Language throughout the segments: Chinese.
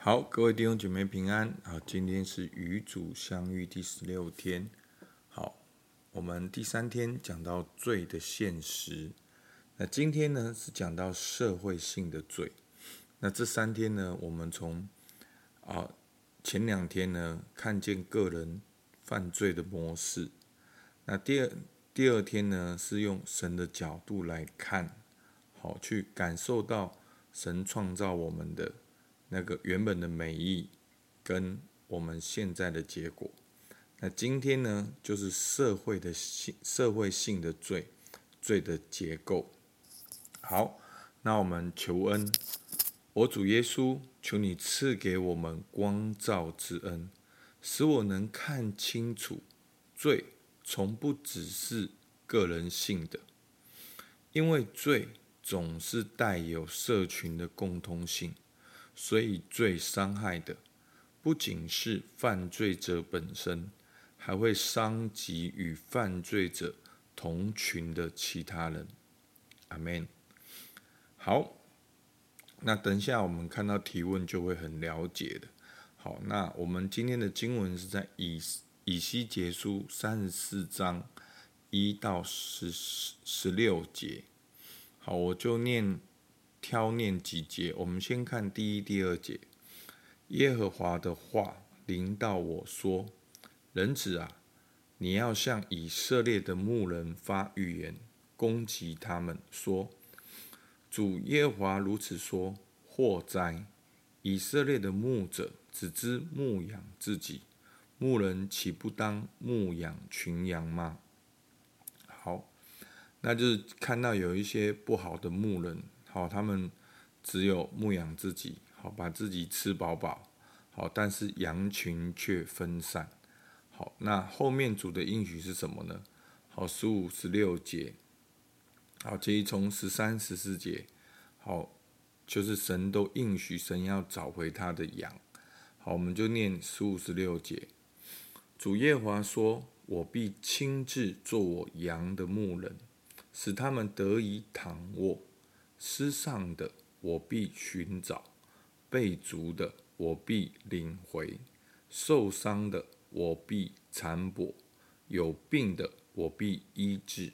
好，各位弟兄姐妹平安。好，今天是与主相遇第十六天。好，我们第三天讲到罪的现实。那今天呢是讲到社会性的罪。那这三天呢，我们从啊前两天呢看见个人犯罪的模式。那第二第二天呢是用神的角度来看，好去感受到神创造我们的。那个原本的美意，跟我们现在的结果，那今天呢，就是社会的性、社会性的罪，罪的结构。好，那我们求恩，我主耶稣，求你赐给我们光照之恩，使我能看清楚，罪从不只是个人性的，因为罪总是带有社群的共通性。所以，最伤害的不仅是犯罪者本身，还会伤及与犯罪者同群的其他人。阿门。好，那等一下我们看到提问就会很了解的。好，那我们今天的经文是在以以西结书三十四章一到十十六节。好，我就念。挑念几节，我们先看第一、第二节。耶和华的话临到我说：“人子啊，你要向以色列的牧人发预言，攻击他们，说：主耶和华如此说：祸哉！以色列的牧者只知牧养自己，牧人岂不当牧养群羊吗？”好，那就是看到有一些不好的牧人。好，他们只有牧养自己，好，把自己吃饱饱，好，但是羊群却分散。好，那后面主的应许是什么呢？好，十五、十六节，好，其实从十三、十四节，好，就是神都应许神要找回他的羊。好，我们就念十五、十六节。主耶华说：“我必亲自做我羊的牧人，使他们得以躺卧。”失丧的我必寻找，被逐的我必领回，受伤的我必缠补，有病的我必医治，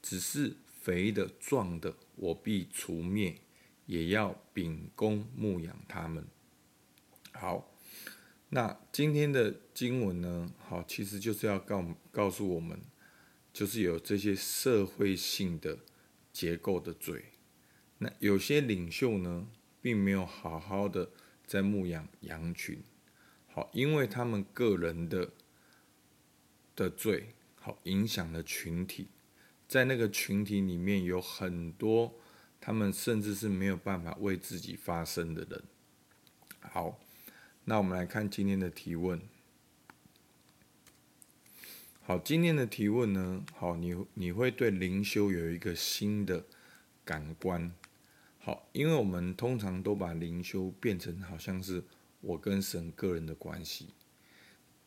只是肥的壮的我必除灭，也要秉公牧养他们。好，那今天的经文呢？好，其实就是要告告诉我们，就是有这些社会性的结构的罪。那有些领袖呢，并没有好好的在牧养羊群，好，因为他们个人的的罪，好，影响了群体，在那个群体里面有很多，他们甚至是没有办法为自己发声的人。好，那我们来看今天的提问。好，今天的提问呢，好，你你会对灵修有一个新的感官。好，因为我们通常都把灵修变成好像是我跟神个人的关系。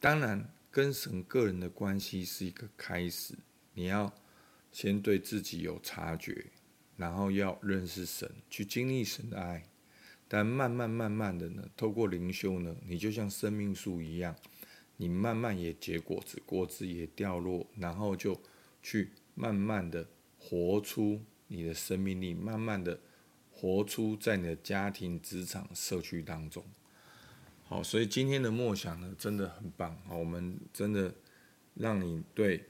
当然，跟神个人的关系是一个开始，你要先对自己有察觉，然后要认识神，去经历神的爱。但慢慢慢慢的呢，透过灵修呢，你就像生命树一样，你慢慢也结果子，果子也掉落，然后就去慢慢的活出你的生命力，慢慢的。活出在你的家庭、职场、社区当中。好，所以今天的默想呢，真的很棒。好，我们真的让你对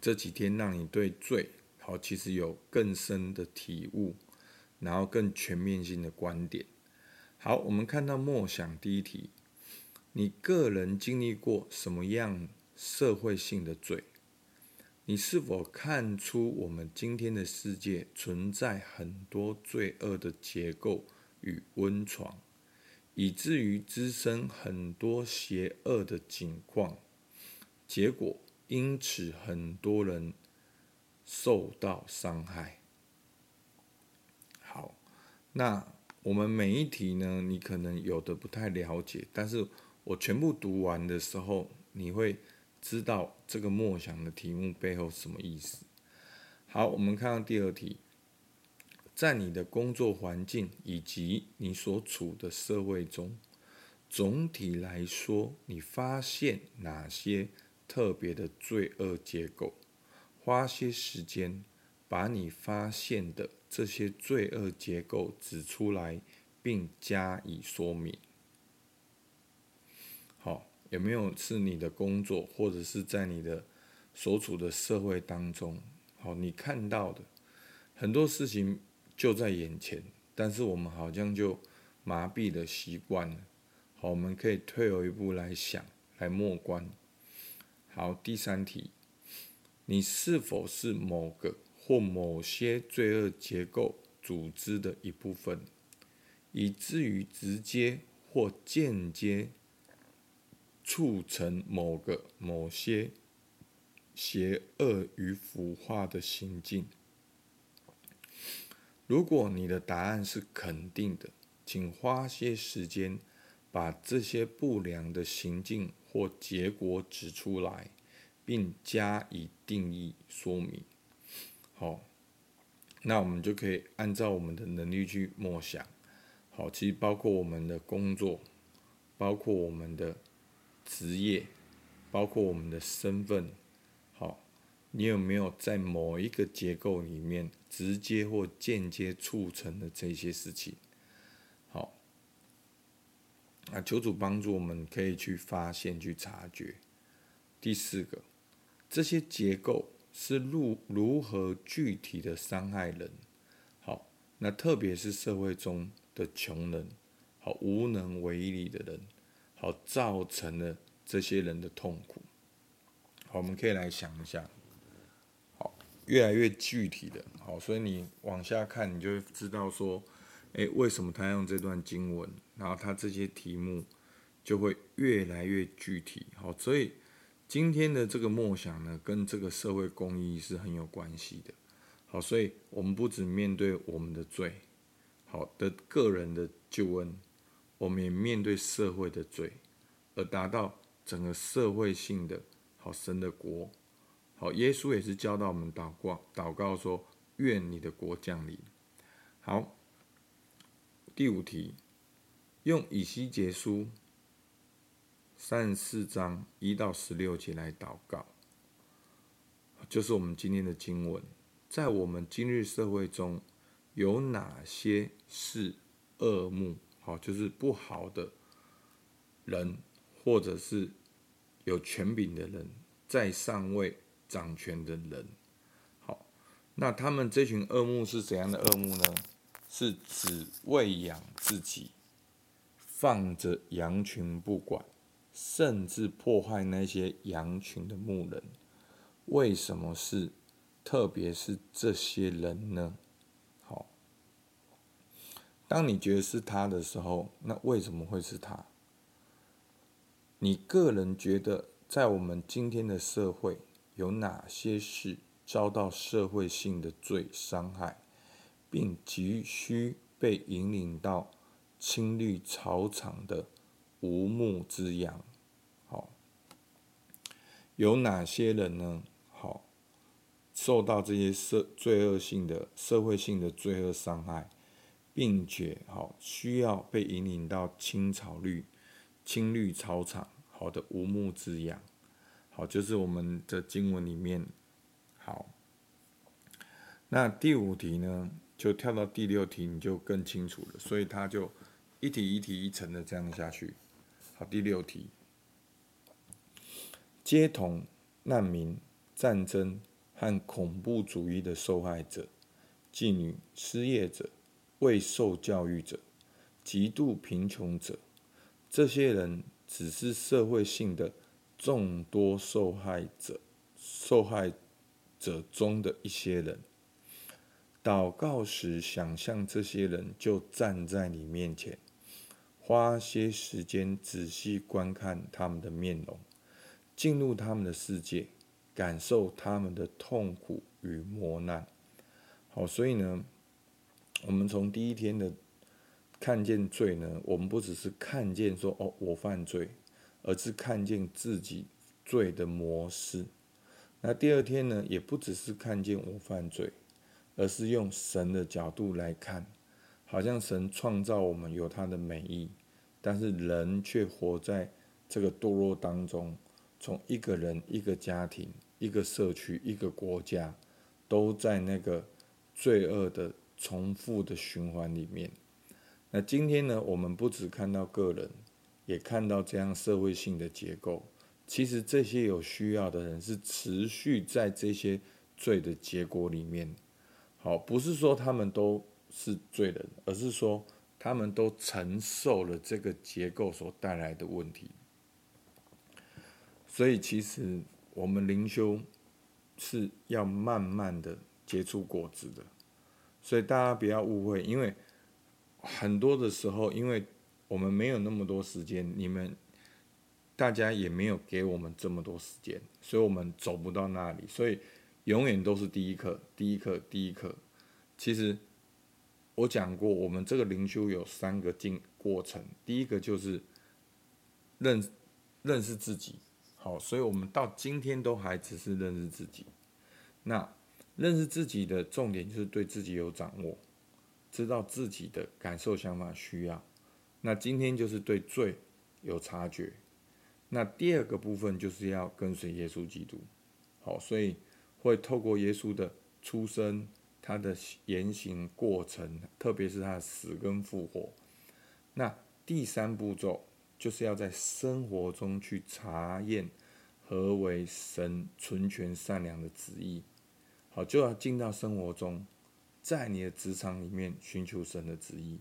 这几天让你对罪好，其实有更深的体悟，然后更全面性的观点。好，我们看到默想第一题，你个人经历过什么样社会性的罪？你是否看出我们今天的世界存在很多罪恶的结构与温床，以至于滋生很多邪恶的景况？结果因此很多人受到伤害。好，那我们每一题呢，你可能有的不太了解，但是我全部读完的时候，你会。知道这个默想的题目背后什么意思？好，我们看到第二题，在你的工作环境以及你所处的社会中，总体来说，你发现哪些特别的罪恶结构，花些时间把你发现的这些罪恶结构指出来，并加以说明。有没有是你的工作，或者是在你的所处的社会当中，好，你看到的很多事情就在眼前，但是我们好像就麻痹的习惯了。好，我们可以退后一步来想，来默观。好，第三题，你是否是某个或某些罪恶结构组织的一部分，以至于直接或间接促成某个某些邪恶与腐化的行径？如果你的答案是肯定的，请花些时间。把这些不良的行径或结果指出来，并加以定义说明。好，那我们就可以按照我们的能力去默想。好，其实包括我们的工作，包括我们的职业，包括我们的身份。好，你有没有在某一个结构里面直接或间接促成的这些事情？好啊，求主帮助我们，可以去发现、去察觉。第四个，这些结构是如如何具体的伤害人？好，那特别是社会中的穷人，好无能为力的人，好造成了这些人的痛苦。好，我们可以来想一下。好，越来越具体的，好，所以你往下看，你就会知道说。诶，为什么他用这段经文？然后他这些题目就会越来越具体。好，所以今天的这个梦想呢，跟这个社会公益是很有关系的。好，所以我们不只面对我们的罪，好的个人的救恩，我们也面对社会的罪，而达到整个社会性的好神的国。好，耶稣也是教导我们祷告，祷告说：愿你的国降临。好。第五题，用以西结书三十四章一到十六节来祷告，就是我们今天的经文。在我们今日社会中，有哪些是恶牧？好，就是不好的人，或者是有权柄的人，在上位掌权的人。好，那他们这群恶牧是怎样的恶牧呢？是只喂养自己，放着羊群不管，甚至破坏那些羊群的牧人。为什么是，特别是这些人呢？当你觉得是他的时候，那为什么会是他？你个人觉得，在我们今天的社会，有哪些事遭到社会性的罪伤害？并急需被引领到青绿草场的无牧之羊。好，有哪些人呢？好，受到这些社罪恶性的社会性的罪恶伤害，并且好需要被引领到青草绿青绿草场好的无牧之羊。好，就是我们的经文里面。好，那第五题呢？就跳到第六题，你就更清楚了。所以他就一题一题一层的这样下去。好，第六题，街童、难民、战争和恐怖主义的受害者、妓女、失业者、未受教育者、极度贫穷者，这些人只是社会性的众多受害者，受害者中的一些人。祷告时，想象这些人就站在你面前，花些时间仔细观看他们的面容，进入他们的世界，感受他们的痛苦与磨难。好，所以呢，我们从第一天的看见罪呢，我们不只是看见说哦，我犯罪，而是看见自己罪的模式。那第二天呢，也不只是看见我犯罪。而是用神的角度来看，好像神创造我们有他的美意，但是人却活在这个堕落当中，从一个人、一个家庭、一个社区、一个国家，都在那个罪恶的重复的循环里面。那今天呢，我们不只看到个人，也看到这样社会性的结构。其实这些有需要的人是持续在这些罪的结果里面。好，不是说他们都是罪人，而是说他们都承受了这个结构所带来的问题。所以，其实我们灵修是要慢慢的结出果子的。所以大家不要误会，因为很多的时候，因为我们没有那么多时间，你们。大家也没有给我们这么多时间，所以我们走不到那里。所以永远都是第一课，第一课，第一课。其实我讲过，我们这个灵修有三个进过程。第一个就是认认识自己，好，所以我们到今天都还只是认识自己。那认识自己的重点就是对自己有掌握，知道自己的感受、想法、需要。那今天就是对罪有察觉。那第二个部分就是要跟随耶稣基督，好，所以会透过耶稣的出生、他的言行过程，特别是他的死跟复活。那第三步骤就是要在生活中去查验何为神纯全善良的旨意，好，就要进到生活中，在你的职场里面寻求神的旨意，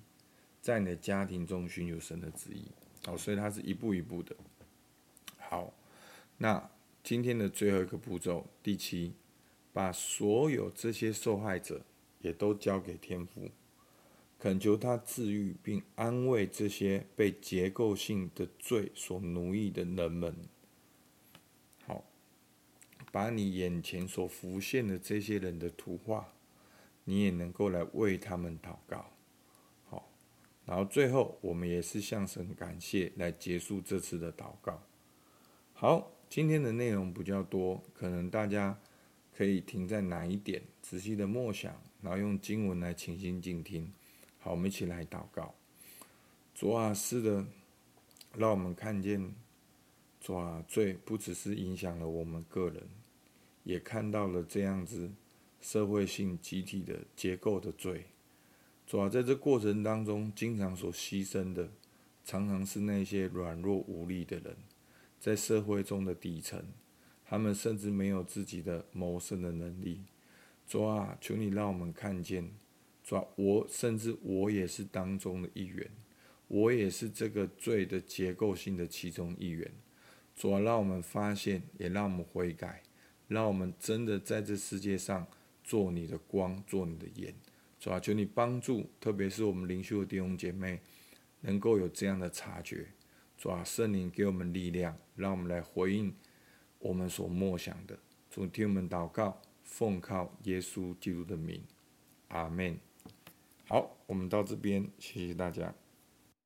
在你的家庭中寻求神的旨意，好，所以它是一步一步的。好，那今天的最后一个步骤，第七，把所有这些受害者也都交给天父，恳求他治愈并安慰这些被结构性的罪所奴役的人们。把你眼前所浮现的这些人的图画，你也能够来为他们祷告。好，然后最后我们也是向神感谢，来结束这次的祷告。好，今天的内容比较多，可能大家可以停在哪一点，仔细的默想，然后用经文来倾心静听。好，我们一起来祷告。主啊，是的，让我们看见，主啊，罪不只是影响了我们个人，也看到了这样子社会性集体的结构的罪。主啊，在这过程当中，经常所牺牲的，常常是那些软弱无力的人。在社会中的底层，他们甚至没有自己的谋生的能力。主啊，求你让我们看见，主啊，我甚至我也是当中的一员，我也是这个罪的结构性的其中一员。主啊，让我们发现，也让我们悔改，让我们真的在这世界上做你的光，做你的眼。主啊，求你帮助，特别是我们灵修的弟兄姐妹，能够有这样的察觉。主啊，圣灵给我们力量，让我们来回应我们所默想的。主听我们祷告，奉靠耶稣基督的名，阿门。好，我们到这边，谢谢大家。